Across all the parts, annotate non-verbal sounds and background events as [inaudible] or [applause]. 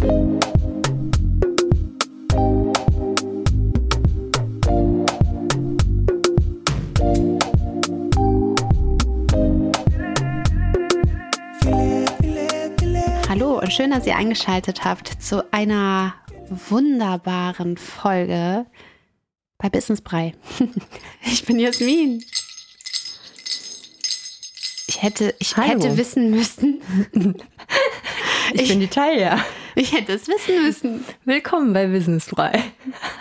Hallo und schön, dass ihr eingeschaltet habt zu einer wunderbaren Folge bei Business Brei. [laughs] Ich bin Jasmin. Ich hätte, ich Hallo. hätte wissen müssen. [laughs] Ich, bin die Talia. Ich hätte es wissen müssen. Willkommen bei Business Frei.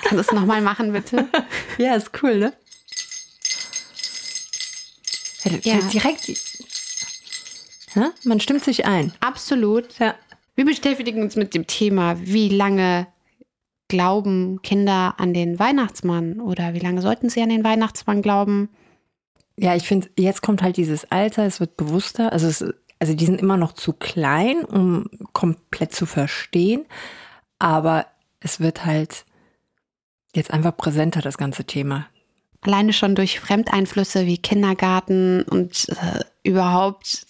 Kannst du es nochmal machen, bitte? [laughs] Ja, ist cool, ne? Ja. Direkt. Ja, man stimmt sich ein. Absolut. Ja. Wir beschäftigen uns mit dem Thema, wie lange glauben Kinder an den Weihnachtsmann oder wie lange sollten sie an den Weihnachtsmann glauben? Ja, ich finde, jetzt kommt halt dieses Alter, es wird bewusster. Also, es, also die sind immer noch zu klein, um komplett zu verstehen. Aber es wird halt jetzt einfach präsenter, das ganze Thema. Alleine schon durch Fremdeinflüsse wie Kindergarten und äh, überhaupt,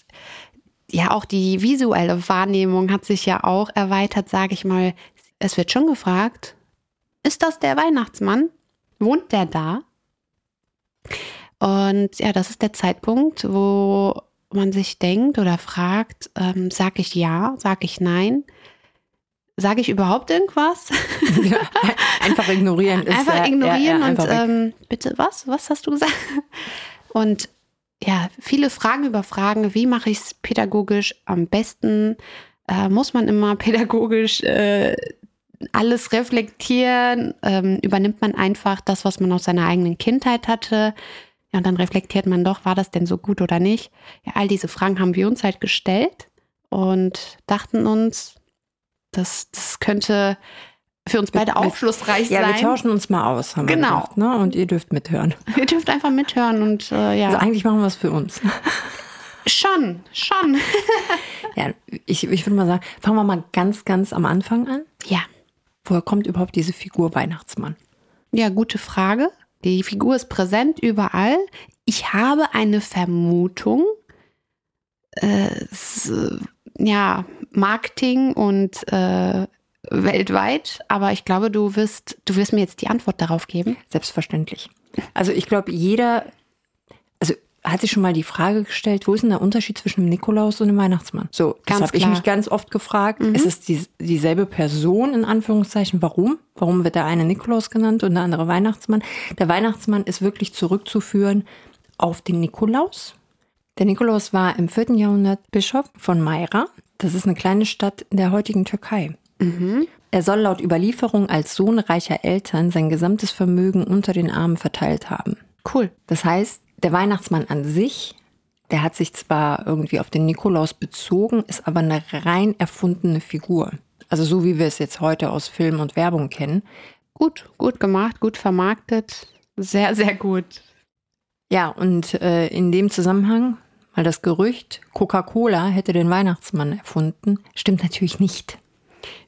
ja, auch die visuelle Wahrnehmung hat sich ja auch erweitert, sage ich mal. Es wird schon gefragt, ist das der Weihnachtsmann? Wohnt der da? Und ja, das ist der Zeitpunkt, wo man sich denkt oder fragt, ähm, sage ich ja, sage ich nein? Sage ich überhaupt irgendwas? Ja, einfach ignorieren. Ist einfach ja- ignorieren ja, ja, und einfach weg. ähm, bitte was? Was hast du gesagt? Und ja, viele Fragen über Fragen. Wie mache ich es pädagogisch am besten? Äh, muss man immer pädagogisch äh, alles reflektieren? Ähm, übernimmt man einfach das, was man aus seiner eigenen Kindheit hatte? Ja, und dann reflektiert man doch, war das denn so gut oder nicht? Ja, all diese Fragen haben wir uns halt gestellt und dachten uns, das, das könnte für uns beide Wir- aufschlussreich ja, wir sein. tauschen uns mal aus, haben Genau. wir gedacht, ne? Und ihr dürft mithören. [laughs] Ihr dürft einfach mithören und äh, ja, Also eigentlich machen wir es für uns. schon, schon. [laughs] Ja, ich, ich würde mal sagen, fangen wir mal ganz, ganz am Anfang an. Ja, Woher kommt überhaupt diese Figur Weihnachtsmann? ja, gute Frage. Die Figur ist präsent überall. Ich habe eine Vermutung. Äh, ja, Marketing und äh, weltweit, aber ich glaube, du wirst, du wirst mir jetzt die Antwort darauf geben. Selbstverständlich. Also ich glaube, jeder, hat sich schon mal die Frage gestellt, wo ist denn der Unterschied zwischen dem Nikolaus und dem Weihnachtsmann? So, das Ganz habe ich mich ganz oft gefragt. Ist es die, dieselbe Person in Anführungszeichen? Warum? Warum wird der eine Nikolaus genannt und der andere Weihnachtsmann? Der Weihnachtsmann ist wirklich zurückzuführen auf den Nikolaus. Der Nikolaus war im 4. Jahrhundert Bischof von Myra. Das ist eine kleine Stadt in der heutigen Türkei. Er soll laut Überlieferung als Sohn reicher Eltern sein gesamtes Vermögen unter den Armen verteilt haben. Cool. Das heißt, der Weihnachtsmann an sich, der hat sich zwar irgendwie auf den Nikolaus bezogen, ist aber eine rein erfundene Figur. Also so wie wir es jetzt heute aus Film und Werbung kennen. Gut, gut gemacht, gut vermarktet. Sehr, sehr gut. Ja, und äh, in dem Zusammenhang, weil das Gerücht, Coca-Cola hätte den Weihnachtsmann erfunden, stimmt natürlich nicht.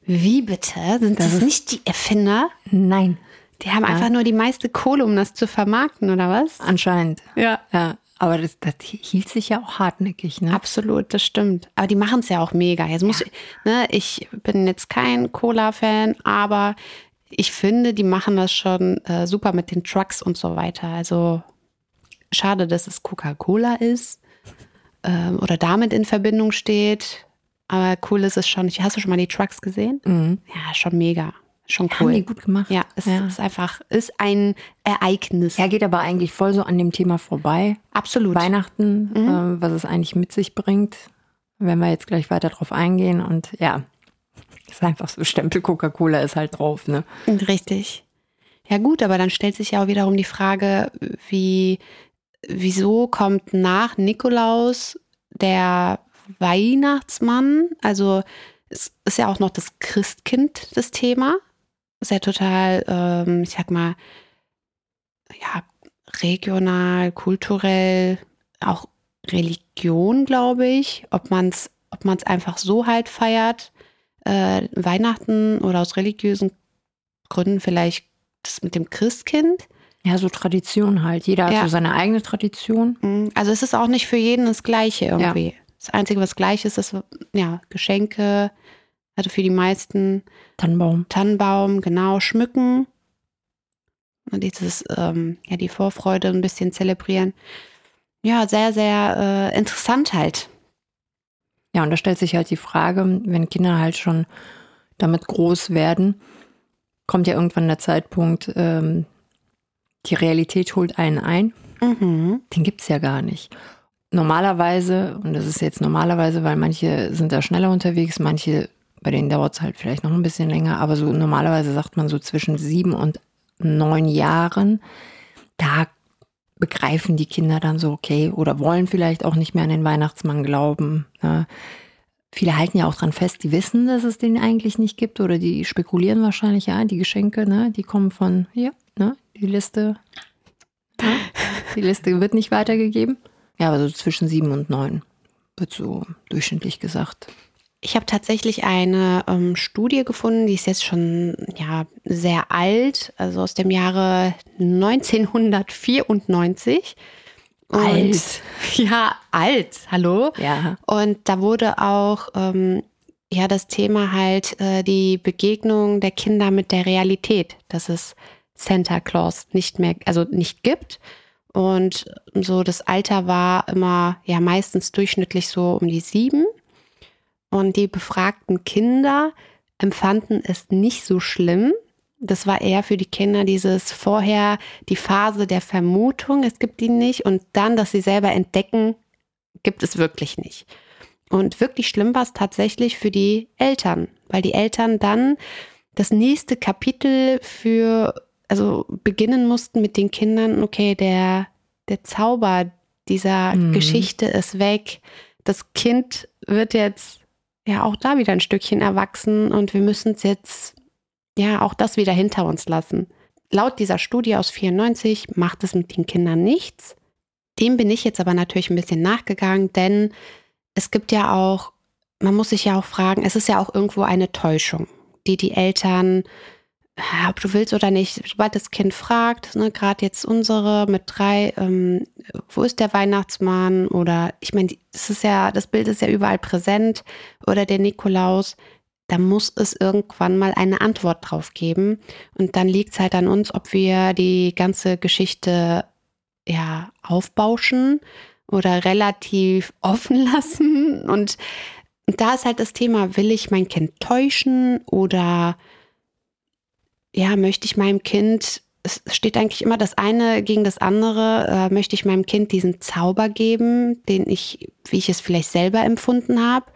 Wie bitte? Sind Das das, nicht die Erfinder? Nein, Die haben einfach nur die meiste Kohle, um das zu vermarkten, oder was? anscheinend. Ja. Ja, aber das, das hielt sich ja auch hartnäckig, ne? Absolut, das stimmt. Aber die machen es ja auch mega. Jetzt muss ich, ne, ich bin jetzt kein Cola-Fan, aber ich finde, die machen das schon äh, super mit den Trucks und so weiter. Also schade, dass es Coca-Cola ist ähm, oder damit in Verbindung steht. Aber cool ist es schon. Hast du schon mal die Trucks gesehen? Ja, schon mega. Schon Haben cool. die gut gemacht. Ja, es ja. ist einfach, ist ein Ereignis. Ja, geht aber eigentlich voll so an dem Thema vorbei. Absolut. Weihnachten, äh, was es eigentlich mit sich bringt, wenn wir jetzt gleich weiter drauf eingehen. Und ja, ist einfach so, Stempel Coca-Cola ist halt drauf, ne? Richtig. Ja gut, aber dann stellt sich ja auch wiederum die Frage, wie, wieso kommt nach Nikolaus der Weihnachtsmann? Also es ist ja auch noch das Christkind das Thema. Ist ja total, ähm, ich sag mal, ja, regional, kulturell, auch Religion, glaube ich. Ob man es ob man's einfach so halt feiert, äh, Weihnachten oder aus religiösen Gründen vielleicht das mit dem Christkind. Ja, so Tradition halt. Jeder hat Ja. so seine eigene Tradition. Mhm. Also es ist auch nicht für jeden das Gleiche irgendwie. Das Einzige, was gleich ist, ist ja Geschenke, also für die meisten Tannenbaum. Tannenbaum, genau, schmücken. Und dieses, ähm, ja, die Vorfreude ein bisschen zelebrieren. Ja, sehr, sehr äh, interessant halt. Ja, und da stellt sich halt die Frage, wenn Kinder halt schon damit groß werden, kommt ja irgendwann der Zeitpunkt, ähm, die Realität holt einen ein. Mhm. Den gibt es ja gar nicht. Normalerweise, und das ist jetzt normalerweise, weil manche sind da schneller unterwegs, manche, bei denen dauert es halt vielleicht noch ein bisschen länger, aber so normalerweise sagt man so zwischen sieben und neun Jahren, da begreifen die Kinder dann so, okay, oder wollen vielleicht auch nicht mehr an den Weihnachtsmann glauben. Ne? Viele halten ja auch dran fest, die wissen, dass es den eigentlich nicht gibt oder die spekulieren wahrscheinlich, ja, die Geschenke, ne, die kommen von hier, ne, die Liste, ne, die Liste wird nicht weitergegeben. Ja, aber so zwischen sieben und neun wird so durchschnittlich gesagt. Ich habe tatsächlich eine ähm, Studie gefunden, die ist jetzt schon ja sehr alt, also aus dem Jahre 1994. Und, Alt. [laughs] Ja, alt, hallo. Ja. Und da wurde auch ähm, ja das Thema halt äh, die Begegnung der Kinder mit der Realität, dass es Santa Claus nicht mehr, also nicht gibt. Und so das Alter war immer ja meistens durchschnittlich so um die sieben. Und die befragten Kinder empfanden es nicht so schlimm. Das war eher für die Kinder dieses vorher die Phase der Vermutung, es gibt ihn nicht, und dann, dass sie selber entdecken, gibt es wirklich nicht. Und wirklich schlimm war es tatsächlich für die Eltern, weil die Eltern dann das nächste Kapitel für, also beginnen mussten mit den Kindern, okay, der, der Zauber dieser Mhm. Geschichte ist weg. Das Kind wird jetzt ja auch da wieder ein Stückchen erwachsen und wir müssen es jetzt ja auch das wieder hinter uns lassen. Laut dieser Studie aus 94 macht es mit den Kindern nichts. Dem bin ich jetzt aber natürlich ein bisschen nachgegangen, denn es gibt ja auch, man muss sich ja auch fragen, es ist ja auch irgendwo eine Täuschung, die die Eltern, ob du willst oder nicht, sobald das Kind fragt, ne, gerade jetzt unsere mit drei, ähm, wo ist der Weihnachtsmann oder ich meine, das ist ja, das Bild ist ja überall präsent oder der Nikolaus, da muss es irgendwann mal eine Antwort drauf geben. Und dann liegt es halt an uns, ob wir die ganze Geschichte ja aufbauschen oder relativ [laughs] offen lassen. Und da ist halt das Thema, will ich mein Kind täuschen oder ja, möchte ich meinem Kind, es steht eigentlich immer das eine gegen das andere, äh, möchte ich meinem Kind diesen Zauber geben, den ich, wie ich es vielleicht selber empfunden habe.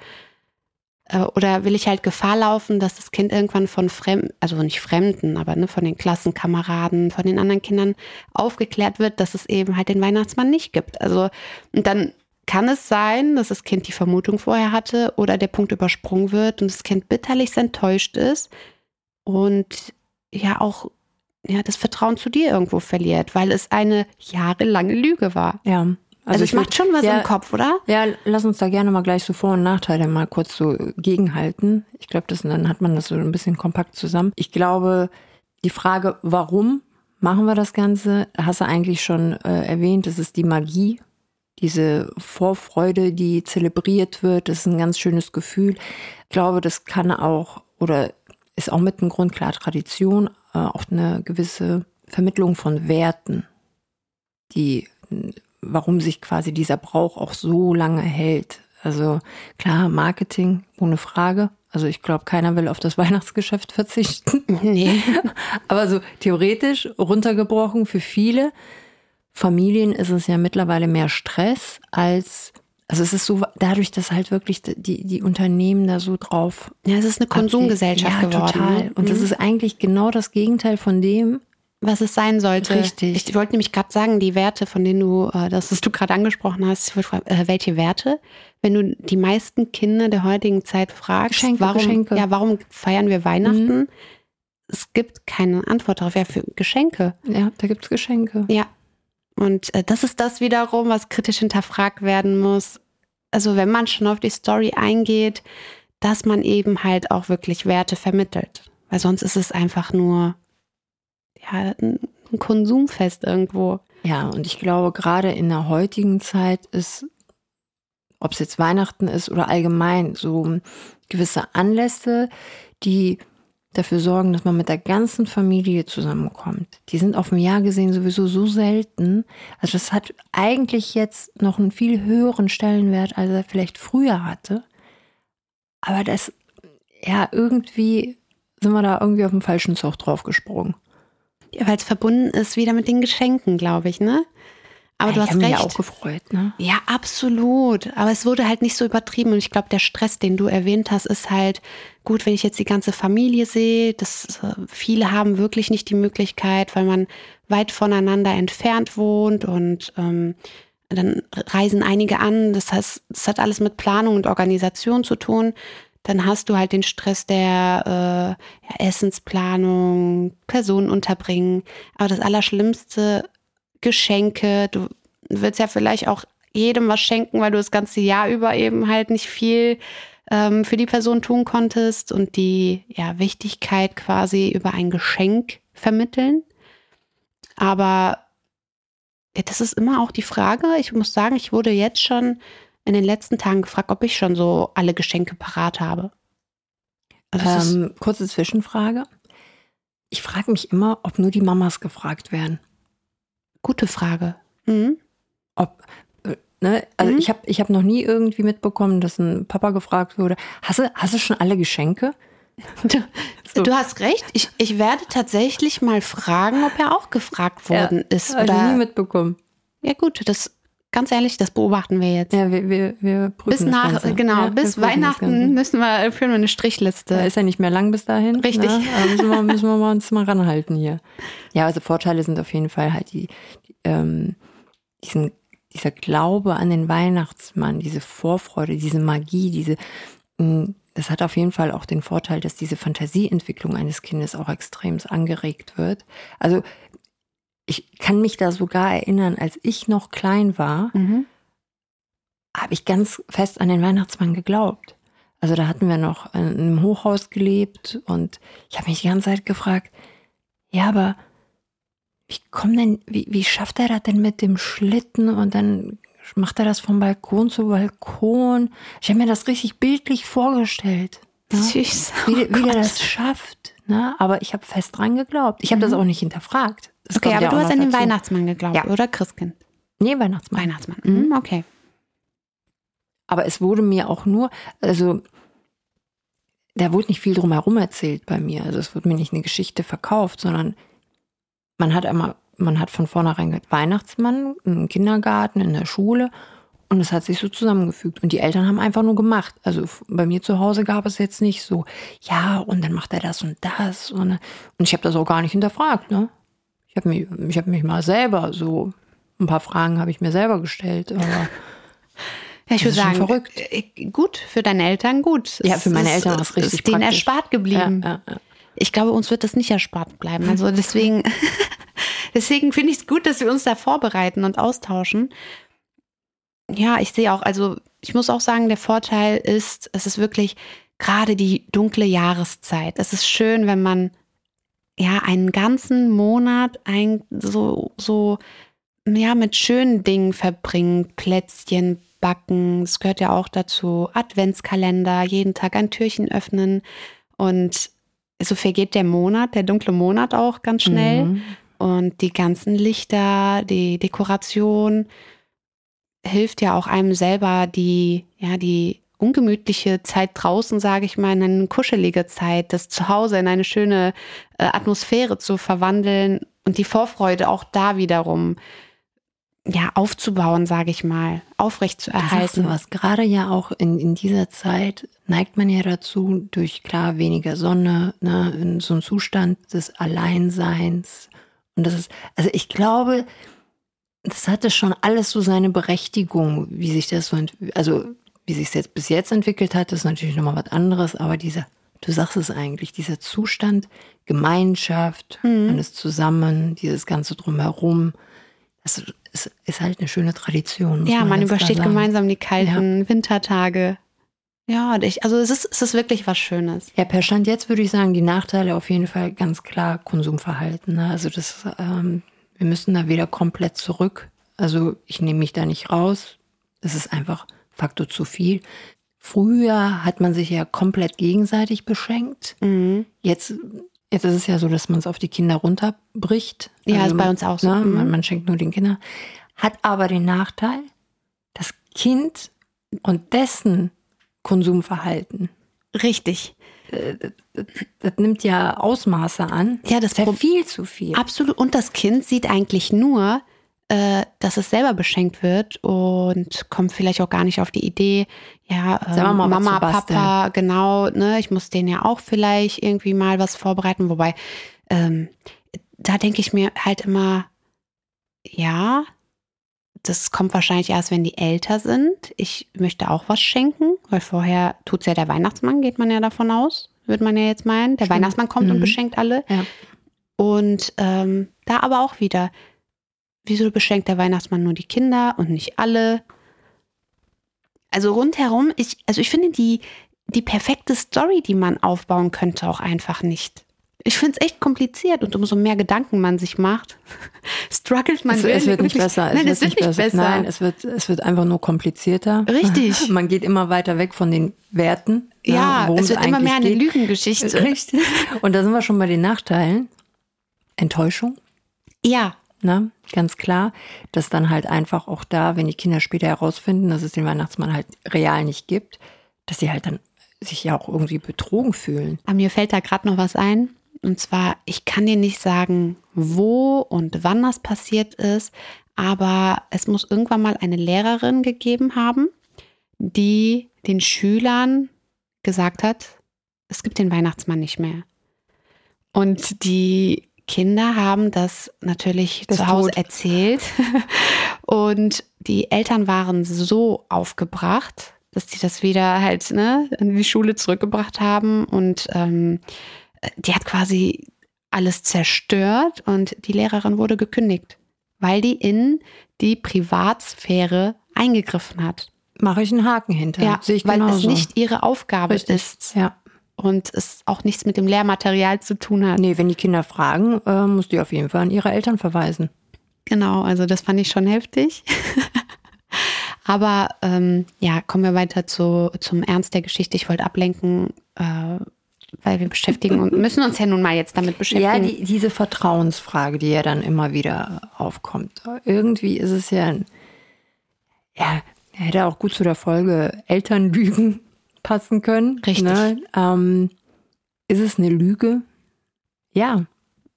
Äh, Oder will ich halt Gefahr laufen, dass das Kind irgendwann von Fremden, also nicht Fremden, aber ne, von den Klassenkameraden, von den anderen Kindern aufgeklärt wird, dass es eben halt den Weihnachtsmann nicht gibt. Also, und dann kann es sein, dass das Kind die Vermutung vorher hatte oder der Punkt übersprungen wird und das Kind bitterlich enttäuscht ist und ja auch ja, das Vertrauen zu dir irgendwo verliert, weil es eine jahrelange Lüge war. Ja. Also, es ich würd- macht schon was ja, im Kopf, oder? Ja, lass uns da gerne mal gleich so Vor- und Nachteile mal kurz so gegenhalten. Ich glaube, das dann hat man das so ein bisschen kompakt zusammen. Ich glaube, die Frage, warum machen wir das Ganze, hast du eigentlich schon äh, erwähnt. Das ist die Magie, diese Vorfreude, die zelebriert wird. Das ist ein ganz schönes Gefühl. Ich glaube, das kann auch oder ist auch mit ein Grund, klar, Tradition, äh, auch eine gewisse Vermittlung von Werten, die warum sich quasi dieser Brauch auch so lange hält. Also klar, Marketing, ohne Frage. Also ich glaube, keiner will auf das [laughs] Weihnachtsgeschäft verzichten. Nee. [laughs] Aber so theoretisch runtergebrochen für viele Familien ist es ja mittlerweile mehr Stress als, also es ist so, dadurch, dass halt wirklich die, die Unternehmen da so drauf. Ja, es ist eine Konsumgesellschaft ja, geworden. Total. Und das ist eigentlich genau das Gegenteil von dem, was es sein sollte. Richtig. Ich wollte nämlich gerade sagen, die Werte, von denen du, äh, das, was du gerade angesprochen hast, ich wollte fragen, äh, welche Werte? Wenn du die meisten Kinder der heutigen Zeit fragst, Geschenke, warum, Geschenke. ja, warum feiern wir Weihnachten? Es gibt keine Antwort darauf. Ja, für Geschenke. ja, da gibt's Geschenke. Ja. Und äh, das ist das wiederum, was kritisch hinterfragt werden muss. Also wenn man schon auf die Story eingeht, dass man eben halt auch wirklich Werte vermittelt. Weil sonst ist es einfach nur ja, ein ein Konsumfest irgendwo. Ja, und ich glaube, gerade in der heutigen Zeit ist ob es jetzt Weihnachten ist oder allgemein, so gewisse Anlässe, die dafür sorgen, dass man mit der ganzen Familie zusammenkommt. Die sind auf dem Jahr gesehen sowieso so selten. Also das hat eigentlich jetzt noch einen viel höheren Stellenwert, als er vielleicht früher hatte. Aber das, ja, irgendwie sind wir da irgendwie auf dem falschen Zug draufgesprungen. Ja, weil es verbunden ist wieder mit den Geschenken, glaube ich, ne? Aber ja, du hast recht. Mich auch gefreut, ne? Ja, absolut. Aber es wurde halt nicht so übertrieben. Und ich glaube, der Stress, den du erwähnt hast, ist halt gut, wenn ich jetzt die ganze Familie sehe. Das, äh, viele haben wirklich nicht die Möglichkeit, weil man weit voneinander entfernt wohnt und ähm, dann reisen einige an. Das heißt, es hat alles mit Planung und Organisation zu tun. Dann hast du halt den Stress der äh, ja, Essensplanung, Personen unterbringen. Aber das Allerschlimmste Geschenke. Du willst ja vielleicht auch jedem was schenken, weil du das ganze Jahr über eben halt nicht viel ähm, für die Person tun konntest und die ja, Wichtigkeit quasi über ein Geschenk vermitteln. Aber ja, das ist immer auch die Frage. Ich muss sagen, ich wurde jetzt schon in den letzten Tagen gefragt, ob ich schon so alle Geschenke parat habe. Also ähm, kurze Zwischenfrage. Ich frage mich immer, ob nur die Mamas gefragt werden. Gute Frage. Mhm. Ob, äh, ne, also mhm. ich habe ich hab noch nie irgendwie mitbekommen, dass ein Papa gefragt wurde, hast du, hast du schon alle Geschenke? Du, [laughs] so. du hast recht. Ich, ich werde tatsächlich mal fragen, ob er auch gefragt worden ja, ist. Oder ich nie mitbekommen. Ja gut, das ganz ehrlich, das beobachten wir jetzt. Ja, wir, wir, wir prüfen bis nach, das Ganze. Genau, ja, bis Weihnachten müssen wir führen wir eine Strichliste. Da ist ja nicht mehr lang bis dahin. Richtig. Ne? müssen, wir, müssen wir uns mal ranhalten hier. Ja, also Vorteile sind auf jeden Fall halt die, die ähm, diesen, dieser Glaube an den Weihnachtsmann, diese Vorfreude, diese Magie, diese mh, mm, das hat auf jeden Fall auch den Vorteil, dass diese Fantasieentwicklung eines Kindes auch extrem angeregt wird. Also ich kann mich da sogar erinnern, als ich noch klein war, mhm. habe ich ganz fest an den Weihnachtsmann geglaubt. Also da hatten wir noch in einem Hochhaus gelebt und ich habe mich die ganze Zeit gefragt, ja, aber wie kommt denn, wie, wie schafft er das denn mit dem Schlitten und dann macht er das vom Balkon zu Balkon? Ich habe mir das richtig bildlich vorgestellt. Ne? Süß. Wie, wie oh er das schafft. Ne? Aber ich habe fest dran geglaubt. Ich habe mhm. das auch nicht hinterfragt. Das okay, aber ja du hast an den Weihnachtsmann geglaubt, ja. oder Christkind? Nee, Weihnachtsmann. Weihnachtsmann, mhm, okay. Aber es wurde mir auch nur, also da wurde nicht viel drumherum erzählt bei mir. Also es wurde mir nicht eine Geschichte verkauft, sondern man hat einmal, man hat von vornherein gehört, Weihnachtsmann im Kindergarten, in der Schule und es hat sich so zusammengefügt. Und die Eltern haben einfach nur gemacht. Also bei mir zu Hause gab es jetzt nicht so, ja, und dann macht er das und das. Und, und ich habe das auch gar nicht hinterfragt. Ne? Ich habe mich, ich hab mich mal selber so, ein paar Fragen habe ich mir selber gestellt. Aber [laughs] ja, ich würde sagen, verrückt. Äh, gut, für deine Eltern gut. Ja, für meine Eltern war es richtig ist denen erspart geblieben. Ja, ja, ja. Ich glaube, uns wird das nicht erspart bleiben. Also deswegen, [laughs] deswegen finde ich es gut, dass wir uns da vorbereiten und austauschen. Ja, ich sehe auch, also ich muss auch sagen, der Vorteil ist, es ist wirklich gerade die dunkle Jahreszeit. Es ist schön, wenn man ja einen ganzen Monat ein, so, so, ja, mit schönen Dingen verbringen, Plätzchen backen, es gehört ja auch dazu, Adventskalender, jeden Tag ein Türchen öffnen und so vergeht der Monat, der dunkle Monat auch ganz schnell. Mhm. Und die ganzen Lichter, die Dekoration hilft ja auch einem selber, die, ja, die ungemütliche Zeit draußen, sage ich mal, in eine kuschelige Zeit, das Zuhause in eine schöne äh, Atmosphäre zu verwandeln und die Vorfreude auch da wiederum ja aufzubauen, sage ich mal, aufrecht zu erhalten. was gerade ja auch in, in dieser Zeit neigt man ja dazu, durch klar weniger Sonne, ne, in so einem Zustand des Alleinseins. Und das ist, also ich glaube, das hatte schon alles so seine Berechtigung, wie sich das so, also wie sich es jetzt bis jetzt entwickelt hat, ist natürlich nochmal was anderes, aber dieser, du sagst es eigentlich, dieser Zustand, Gemeinschaft, mhm. ist zusammen, dieses Ganze drumherum, das ist, ist halt eine schöne Tradition. Ja, man, man übersteht gemeinsam die kalten ja. Wintertage. Ja, ich, also es ist, es ist wirklich was Schönes. Ja, per Stand jetzt würde ich sagen, die Nachteile auf jeden Fall ganz klar Konsumverhalten. Ne? Also das, ähm, wir müssen da wieder komplett zurück. Also ich nehme mich da nicht raus. Es ist einfach Faktor zu viel. Früher hat man sich ja komplett gegenseitig beschenkt. Mhm. Jetzt, jetzt ist es ja so, dass man es auf die Kinder runterbricht. Ja, ist bei uns auch so. Ne, Mhm. man, man schenkt nur den Kindern. Hat aber den Nachteil, das Kind und dessen Konsumverhalten, Richtig. das nimmt ja Ausmaße an. Ja, das ist ja Pro- viel zu viel. Absolut. Und das Kind sieht eigentlich nur, äh, dass es selber beschenkt wird und kommt vielleicht auch gar nicht auf die Idee, ja, was Mama. Papa, genau, ne, ich muss denen ja auch vielleicht irgendwie mal was vorbereiten. Wobei, ähm, da denke ich mir halt immer, ja, das kommt wahrscheinlich erst, wenn die älter sind. Ich möchte auch was schenken, weil vorher tut's ja der Weihnachtsmann, geht man ja davon aus, würde man ja jetzt meinen. Der Stimmt. Weihnachtsmann kommt und Mhm. beschenkt alle. Ja. Und ähm, da aber auch wieder, wieso beschenkt der Weihnachtsmann nur die Kinder und nicht alle? Also rundherum, ich, also ich finde die, die perfekte Story, die man aufbauen könnte, auch einfach nicht. Ich finde es echt kompliziert und umso mehr Gedanken man sich macht, [laughs] struggelt man es, es wird nicht wirklich- besser. Nein, es wird nicht besser. Nein, es wird, es wird einfach nur komplizierter. Richtig. [laughs] Man geht immer weiter weg von den Werten. ja, worum es wird immer mehr eine geht. Lügengeschichte. Richtig. Und da sind wir schon bei den Nachteilen. Enttäuschung, Ja, ne? Ganz klar, dass dann halt einfach auch da, wenn die Kinder später herausfinden, dass es den Weihnachtsmann halt real nicht gibt, dass sie halt dann sich ja auch irgendwie betrogen fühlen. Aber mir fällt da gerade noch was ein. Und zwar, ich kann dir nicht sagen, wo und wann das passiert ist, aber es muss irgendwann mal eine Lehrerin gegeben haben, die den Schülern gesagt hat, es gibt den Weihnachtsmann nicht mehr. Und die Kinder haben das natürlich Ist zu Hause tot. erzählt. [laughs] Und die Eltern waren so aufgebracht, dass die das wieder halt ne, in die Schule zurückgebracht haben. Und ähm, die hat quasi alles zerstört und die Lehrerin wurde gekündigt, weil die in die Privatsphäre eingegriffen hat. Mache ich einen Haken hinter. Ja, Sehe ich weil genauso. es nicht ihre Aufgabe Richtig. ist Ja. Und es auch nichts mit dem Lehrmaterial zu tun hat. Nee, wenn die Kinder fragen, äh, muss die auf jeden Fall an ihre Eltern verweisen. Genau, also das fand ich schon heftig. [laughs] Aber ähm, ja, kommen wir weiter zu, zum Ernst der Geschichte. Ich wollte ablenken, äh, weil wir beschäftigen und müssen uns ja nun mal jetzt damit beschäftigen. Ja, die, diese Vertrauensfrage, die ja dann immer wieder aufkommt. Irgendwie ist es ja, ein- ja, hätte auch gut zu der Folge Elternlügen passen können. Richtig. Ne? Ähm, ist es eine Lüge? Ja.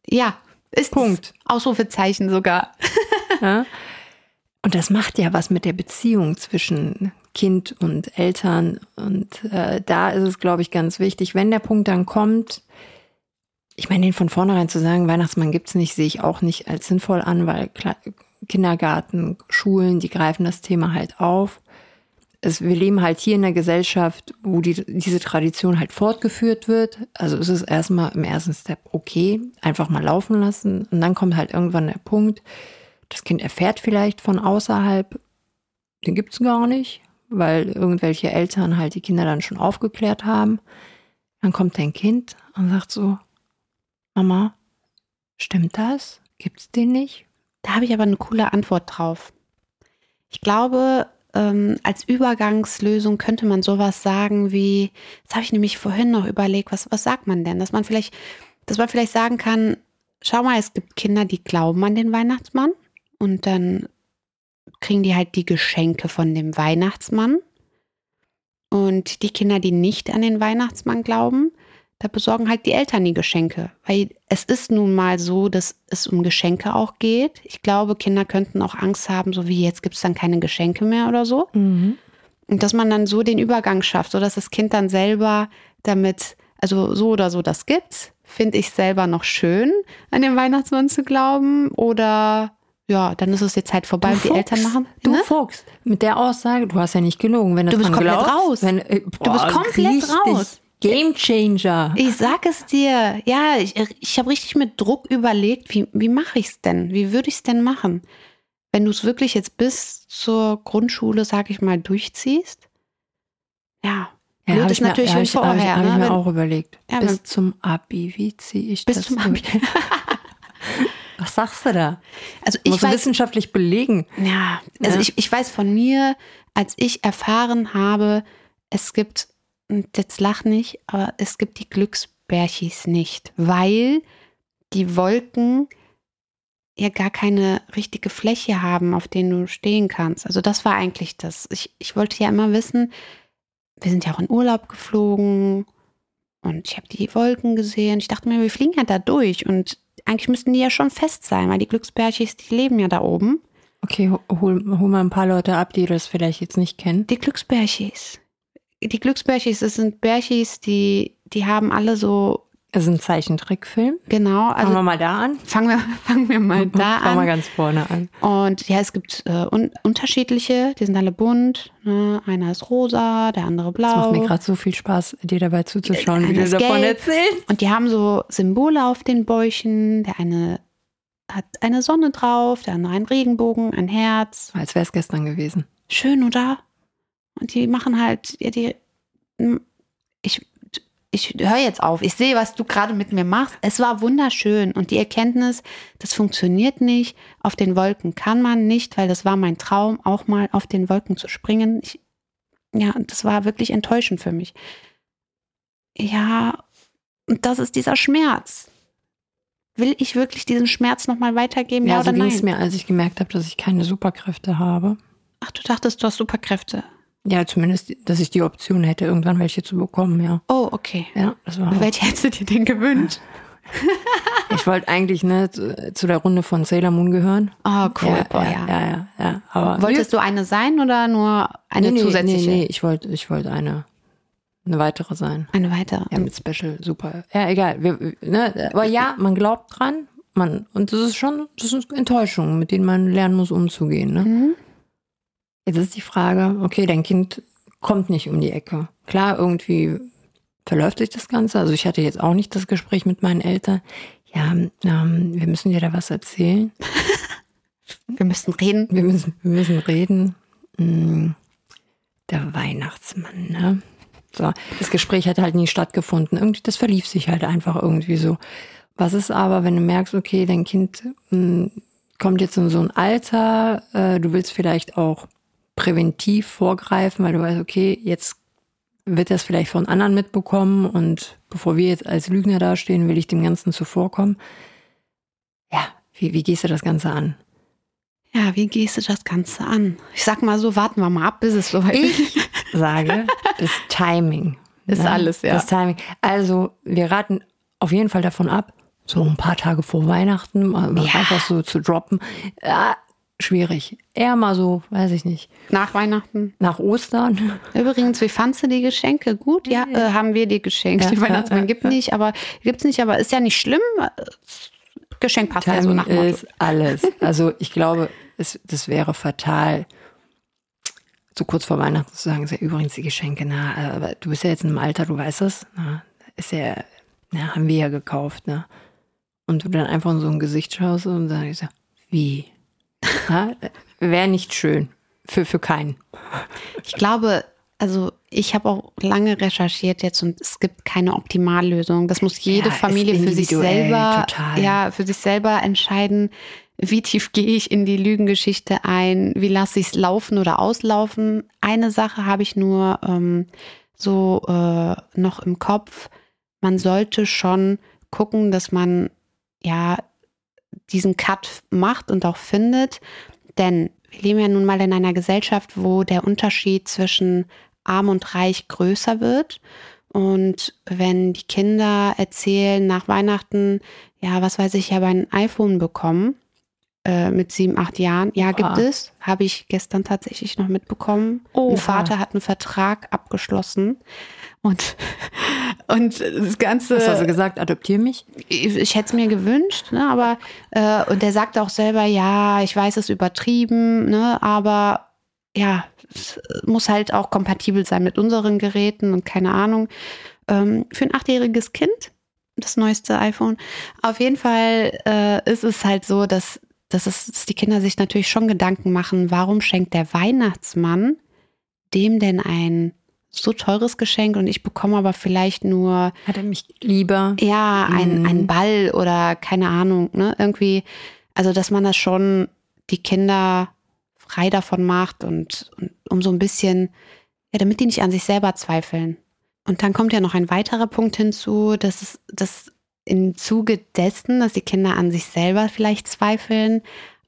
ja ist Punkt. es. Ausrufezeichen sogar. [laughs] ja. Und das macht ja was mit der Beziehung zwischen Kind und Eltern. Und äh, da ist es, glaube ich, ganz wichtig, wenn der Punkt dann kommt, ich meine, den von vornherein zu sagen, Weihnachtsmann gibt's nicht, sehe ich auch nicht als sinnvoll an, weil Kindergarten, Schulen, die greifen das Thema halt auf. Es, wir leben halt hier in einer Gesellschaft, wo die, diese Tradition halt fortgeführt wird. Also ist es erstmal im ersten Step okay, einfach mal laufen lassen. Und dann kommt halt irgendwann der Punkt, das Kind erfährt vielleicht von außerhalb, den gibt's gar nicht, weil irgendwelche Eltern halt die Kinder dann schon aufgeklärt haben. Dann kommt dein Kind und sagt so, Mama, stimmt das? Gibt's den nicht? Da habe ich aber eine coole Antwort drauf. Ich glaube, ähm, als Übergangslösung könnte man sowas sagen wie, das habe ich nämlich vorhin noch überlegt, was, was sagt man denn? Dass man vielleicht, dass man vielleicht sagen kann, schau mal, es gibt Kinder, die glauben an den Weihnachtsmann und dann kriegen die halt die Geschenke von dem Weihnachtsmann. Und die Kinder, die nicht an den Weihnachtsmann glauben, da besorgen halt die Eltern die Geschenke. Weil es ist nun mal so, dass es um Geschenke auch geht. Ich glaube, Kinder könnten auch Angst haben, so wie jetzt gibt es dann keine Geschenke mehr oder so. Und dass man dann so den Übergang schafft, sodass das Kind dann selber damit, also so oder so das gibt, finde ich selber noch schön, an den Weihnachtsmann zu glauben. Oder ja, dann ist es jetzt halt vorbei und die Fuchs, Eltern machen. Du ne? Fuchs, mit der Aussage, du hast ja nicht gelogen. Wenn du bist dran komplett glaubst, raus. Wenn, äh, Du bist komplett raus. Game Changer. Ich sag es dir. Ja, ich, ich habe richtig mit Druck überlegt, wie, wie mache ich es denn? Wie würde ich es denn machen? Wenn du es wirklich jetzt bis zur Grundschule, sag ich mal, durchziehst. Ja. Ja, Blöd ist ich mir- natürlich ja, ich, hab vorher. ich, hab ne? ich mir auch überlegt. Ja, bis zum Abi, wie ziehe ich Bis das zum durch? Abi. [laughs] Was sagst du da? Also Ich ich Musst weiß, wissenschaftlich belegen. ja, also Ja. Ich, ich weiß von mir, als ich erfahren habe, es gibt, und jetzt lach nicht, aber es gibt die Glücksbärchis nicht, weil die Wolken ja gar keine richtige Fläche haben, auf denen du stehen kannst. Also das war eigentlich das. Ich, ich wollte ja immer wissen, wir sind ja auch in Urlaub geflogen und ich habe die Wolken gesehen. Ich dachte mir, wir fliegen ja da durch und eigentlich müssten die ja schon fest sein, weil die Glücksbärchis, die leben ja da oben. Okay, hol, hol mal ein paar Leute ab, die das vielleicht jetzt nicht kennen. Die Glücksbärchis. Die Glücksbärchis, das sind Bärchis, die, die haben alle so es ist ein Zeichentrickfilm. Genau. Also fangen wir mal da an. Fangen wir, [laughs] fangen wir mal da an. Fangen wir ganz vorne an. Und ja, es gibt äh, un unterschiedliche, die sind alle bunt. Ne? Einer ist rosa, der andere blau. Es macht mir gerade so viel Spaß, dir dabei zuzuschauen, Einer wie du davon gelb. erzählst. Und die haben so Symbole auf den Bäuchen. Der eine hat eine Sonne drauf, der andere einen Regenbogen, ein Herz. Als wäre es gestern gewesen. Schön, oder? Und die machen halt, ja, die, ich ich höre jetzt auf, ich sehe, was du gerade mit mir machst. Es war wunderschön und die Erkenntnis, das funktioniert nicht. Auf den Wolken kann man nicht, weil das war mein Traum, auch mal auf den Wolken zu springen. Ich, ja, das war wirklich enttäuschend für mich. Ja, und das ist dieser Schmerz. Will ich wirklich diesen Schmerz nochmal weitergeben? Ja, ja so ging es mir, als ich gemerkt habe, dass ich keine Superkräfte habe. Ach, du dachtest, du hast Superkräfte. Ja, zumindest, dass ich die Option hätte, irgendwann welche zu bekommen, ja. Oh, okay. Ja, das war. Welche hättest du dir denn gewünscht? [laughs] ich wollte eigentlich ne, zu, zu, der Runde von Sailor Moon gehören. Oh, cool. Ja, Boah, ja, ja, ja, ja, Aber Wolltest du eine sein oder nur eine nee, zusätzliche? Nee, nee, ich wollte ich wollte eine, eine weitere sein. Eine weitere. Ja, mit Special, super. Ja, egal. Wir, ne, aber ja, man glaubt dran. Man, und das ist schon, das ist Enttäuschung, mit denen man lernen muss, umzugehen. Ne? Mhm. Jetzt ist die Frage, okay, dein Kind kommt nicht um die Ecke. Klar, irgendwie verläuft sich das Ganze. Also ich hatte jetzt auch nicht das Gespräch mit meinen Eltern. Ja, ähm, wir müssen dir da was erzählen. [laughs] wir müssen reden. Wir müssen, wir müssen reden. Hm, der Weihnachtsmann, ne? So, das Gespräch hat halt nie stattgefunden. Irgendwie, das verlief sich halt einfach irgendwie so. Was ist aber, wenn du merkst, okay, dein Kind hm, kommt jetzt in so ein Alter, äh, du willst vielleicht auch präventiv vorgreifen, weil du weißt, okay, jetzt wird das vielleicht von anderen mitbekommen und bevor wir jetzt als Lügner dastehen, will ich dem Ganzen zuvorkommen. Ja, wie, wie gehst du das Ganze an? Ja, wie gehst du das Ganze an? Ich sag mal so, warten wir mal ab, bis es soweit ist. Ich [laughs] sage, das Timing. Ist ne? alles, ja. Das Timing. Also, wir raten auf jeden Fall davon ab, so ein paar Tage vor Weihnachten ja. einfach so zu droppen. Schwierig. Eher mal so, weiß ich nicht. Nach Weihnachten? Nach Ostern. Übrigens, wie fandst du die Geschenke? Gut, ja, äh, haben wir dir geschenkt. Ja, die Weihnachtsmann gibt nicht, aber gibt's nicht, aber ist ja nicht schlimm. Geschenk passt ja so nach Motto. ist alles. Also ich glaube, es, das wäre fatal, so kurz vor Weihnachten zu sagen, ist ja übrigens die Geschenke, na, aber du bist ja jetzt in einem Alter, du weißt das, na, ist ja, na, haben wir ja gekauft, ne? Und du dann einfach in so ein Gesicht schaust und sagst, wie? Wäre nicht schön. Für, für keinen. Ich glaube, also ich habe auch lange recherchiert jetzt und es gibt keine Optimallösung. Das muss jede ja, Familie für sich selber, total. ja, für sich selber entscheiden. Wie tief [laughs] gehe ich in die Lügengeschichte ein? Wie lasse ich es laufen oder auslaufen? Eine Sache habe ich nur ähm, so äh, noch im Kopf. Man sollte schon gucken, dass man ja diesen Cut macht und auch findet. Denn wir leben ja nun mal in einer Gesellschaft, wo der Unterschied zwischen arm und reich größer wird. Und wenn die Kinder erzählen nach Weihnachten, ja, was weiß ich, ich habe ein iPhone bekommen äh, mit sieben, acht Jahren. Ja, Oha. gibt es. Habe ich gestern tatsächlich noch mitbekommen. Oha. Ein Vater hat einen Vertrag abgeschlossen und, [laughs] und das Ganze. Was hast du gesagt? Adoptiere mich? Ich, ich hätte es mir gewünscht, ne, aber, äh, und der sagt auch selber, ja, ich weiß, es ist übertrieben, ne, aber ja, es muss halt auch kompatibel sein mit unseren Geräten und keine Ahnung. Ähm, für ein achtjähriges Kind, das neueste iPhone. Auf jeden Fall äh, ist es halt so, dass, dass, es, dass die Kinder sich natürlich schon Gedanken machen, warum schenkt der Weihnachtsmann dem denn ein so teures Geschenk und ich bekomme aber vielleicht nur. Hat er mich lieber? Ja, ein, mhm. ein Ball oder keine Ahnung, ne? Irgendwie, also dass man das schon die Kinder frei davon macht und, und um so ein bisschen, ja, damit die nicht an sich selber zweifeln. Und dann kommt ja noch ein weiterer Punkt hinzu, dass es, dass im Zuge dessen, dass die Kinder an sich selber vielleicht zweifeln,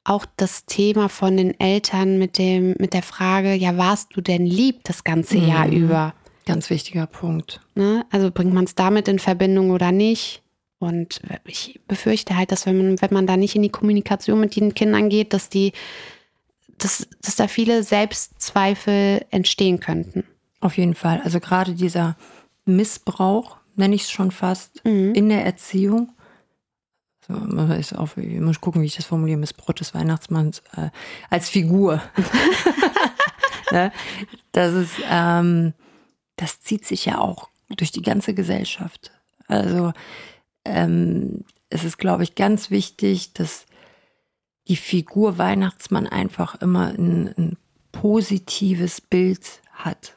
auch das Thema von den Eltern mit dem, mit der Frage, ja, warst du denn lieb das ganze mhm. Jahr über? Ganz wichtiger Punkt. Ne? Also bringt man es damit in Verbindung oder nicht? Und ich befürchte halt, dass wenn man, wenn man da nicht in die Kommunikation mit den Kindern geht, dass die, dass, dass da viele Selbstzweifel entstehen könnten. Auf jeden Fall. Also gerade dieser Missbrauch, nenne ich es schon fast, mhm. in der Erziehung. Also, ist auch, ich muss gucken, wie ich das formuliere, Missbrauch des Weihnachtsmanns äh, als Figur. [laughs] ne? Das ist, ähm, das zieht sich ja auch durch die ganze Gesellschaft. Also ähm, es ist, glaube ich, ganz wichtig, dass die Figur Weihnachtsmann einfach immer ein, ein positives Bild hat.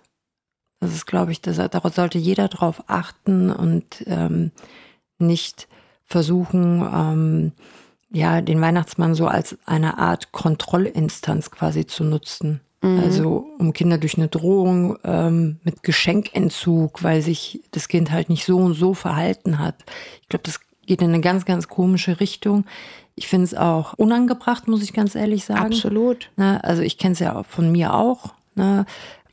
Das ist, glaube ich, das, darauf sollte jeder drauf achten und ähm, nicht versuchen, ähm, ja, den Weihnachtsmann so als eine Art Kontrollinstanz quasi zu nutzen. Mhm. Also um Kinder durch eine Drohung ähm, mit Geschenkentzug, weil sich das Kind halt nicht so und so verhalten hat. Ich glaube, das geht in eine ganz, ganz komische Richtung. Ich finde es auch unangebracht, muss ich ganz ehrlich sagen. Absolut. Ne? Also ich kenne es ja von mir auch. Ne?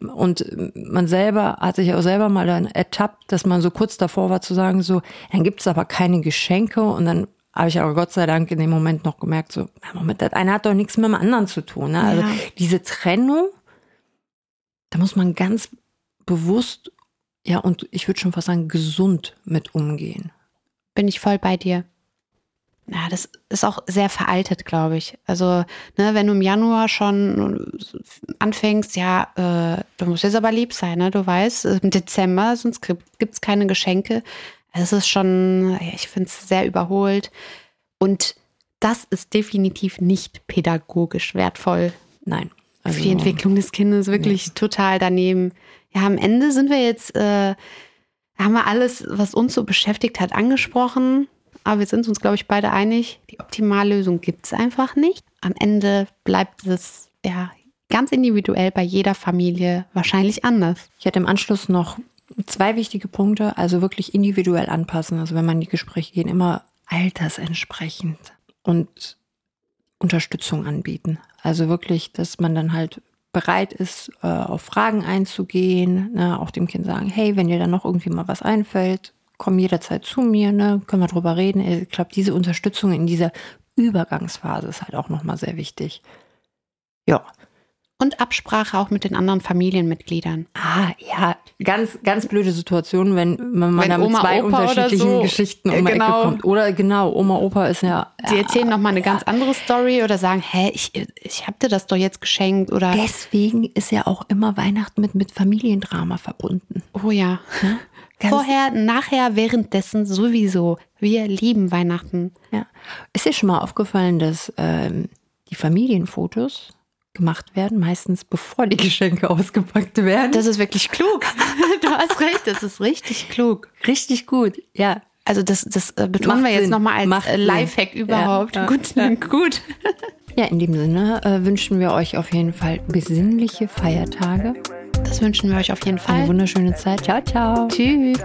Und man selber hat sich auch selber mal dann ertappt, dass man so kurz davor war zu sagen, so, dann gibt es aber keine Geschenke. Und dann habe ich aber Gott sei Dank in dem Moment noch gemerkt, so, Moment, das eine hat doch nichts mit dem anderen zu tun. Ne? Also ja. diese Trennung, da muss man ganz bewusst, ja, und ich würde schon fast sagen, gesund mit umgehen bin ich voll bei dir. Ja, das ist auch sehr veraltet, glaube ich. Also, ne, wenn du im Januar schon anfängst, ja, äh, du musst jetzt aber lieb sein, ne? Du weißt, im Dezember, sonst gibt es keine Geschenke. Es ist schon, ja, ich finde es sehr überholt. Und das ist definitiv nicht pädagogisch wertvoll. Nein. Also, Für die Entwicklung des Kindes wirklich nee. total daneben. Ja, am Ende sind wir jetzt äh, haben wir alles, was uns so beschäftigt hat, angesprochen. Aber wir sind uns, glaube ich, beide einig, die Optimallösung gibt es einfach nicht. Am Ende bleibt es ja ganz individuell bei jeder Familie wahrscheinlich anders. Ich hätte im Anschluss noch zwei wichtige Punkte, also wirklich individuell anpassen. Also wenn man in die Gespräche gehen, immer altersentsprechend und Unterstützung anbieten. Also wirklich, dass man dann halt bereit ist, äh, auf Fragen einzugehen, ne, auch dem Kind sagen, hey, wenn dir dann noch irgendwie mal was einfällt, komm jederzeit zu mir, ne, können wir drüber reden. Ich glaube, diese Unterstützung in dieser Übergangsphase ist halt auch nochmal sehr wichtig. Ja, und Absprache auch mit den anderen Familienmitgliedern. Ah, ja, ganz, ganz blöde Situation, wenn, wenn man wenn da mit Oma, zwei Opa unterschiedlichen so. Geschichten um genau. Ecke kommt. Oder genau, Oma, Opa ist ja. Die erzählen ja, nochmal eine ganz andere Story oder sagen, hä, ich, ich hab dir das doch jetzt geschenkt oder. Deswegen ist ja auch immer Weihnachten mit, mit Familiendrama verbunden. Oh ja. Ja? Vorher, nachher, währenddessen sowieso. Wir lieben Weihnachten. Ja. Ist dir schon mal aufgefallen, dass ähm, die Familienfotos gemacht werden, meistens bevor die [laughs] Geschenke ausgepackt werden. Das ist wirklich klug. [laughs] du hast recht, das ist richtig klug. Richtig gut, ja. Also das, das äh, betonen Macht wir jetzt nochmal als Macht Lifehack Sinn. überhaupt. Ja, gut, ja. gut. [laughs] Ja, in dem Sinne äh, wünschen wir euch auf jeden Fall besinnliche Feiertage. Das wünschen wir euch auf jeden Fall. Eine wunderschöne Zeit. Ciao, ciao. Tschüss.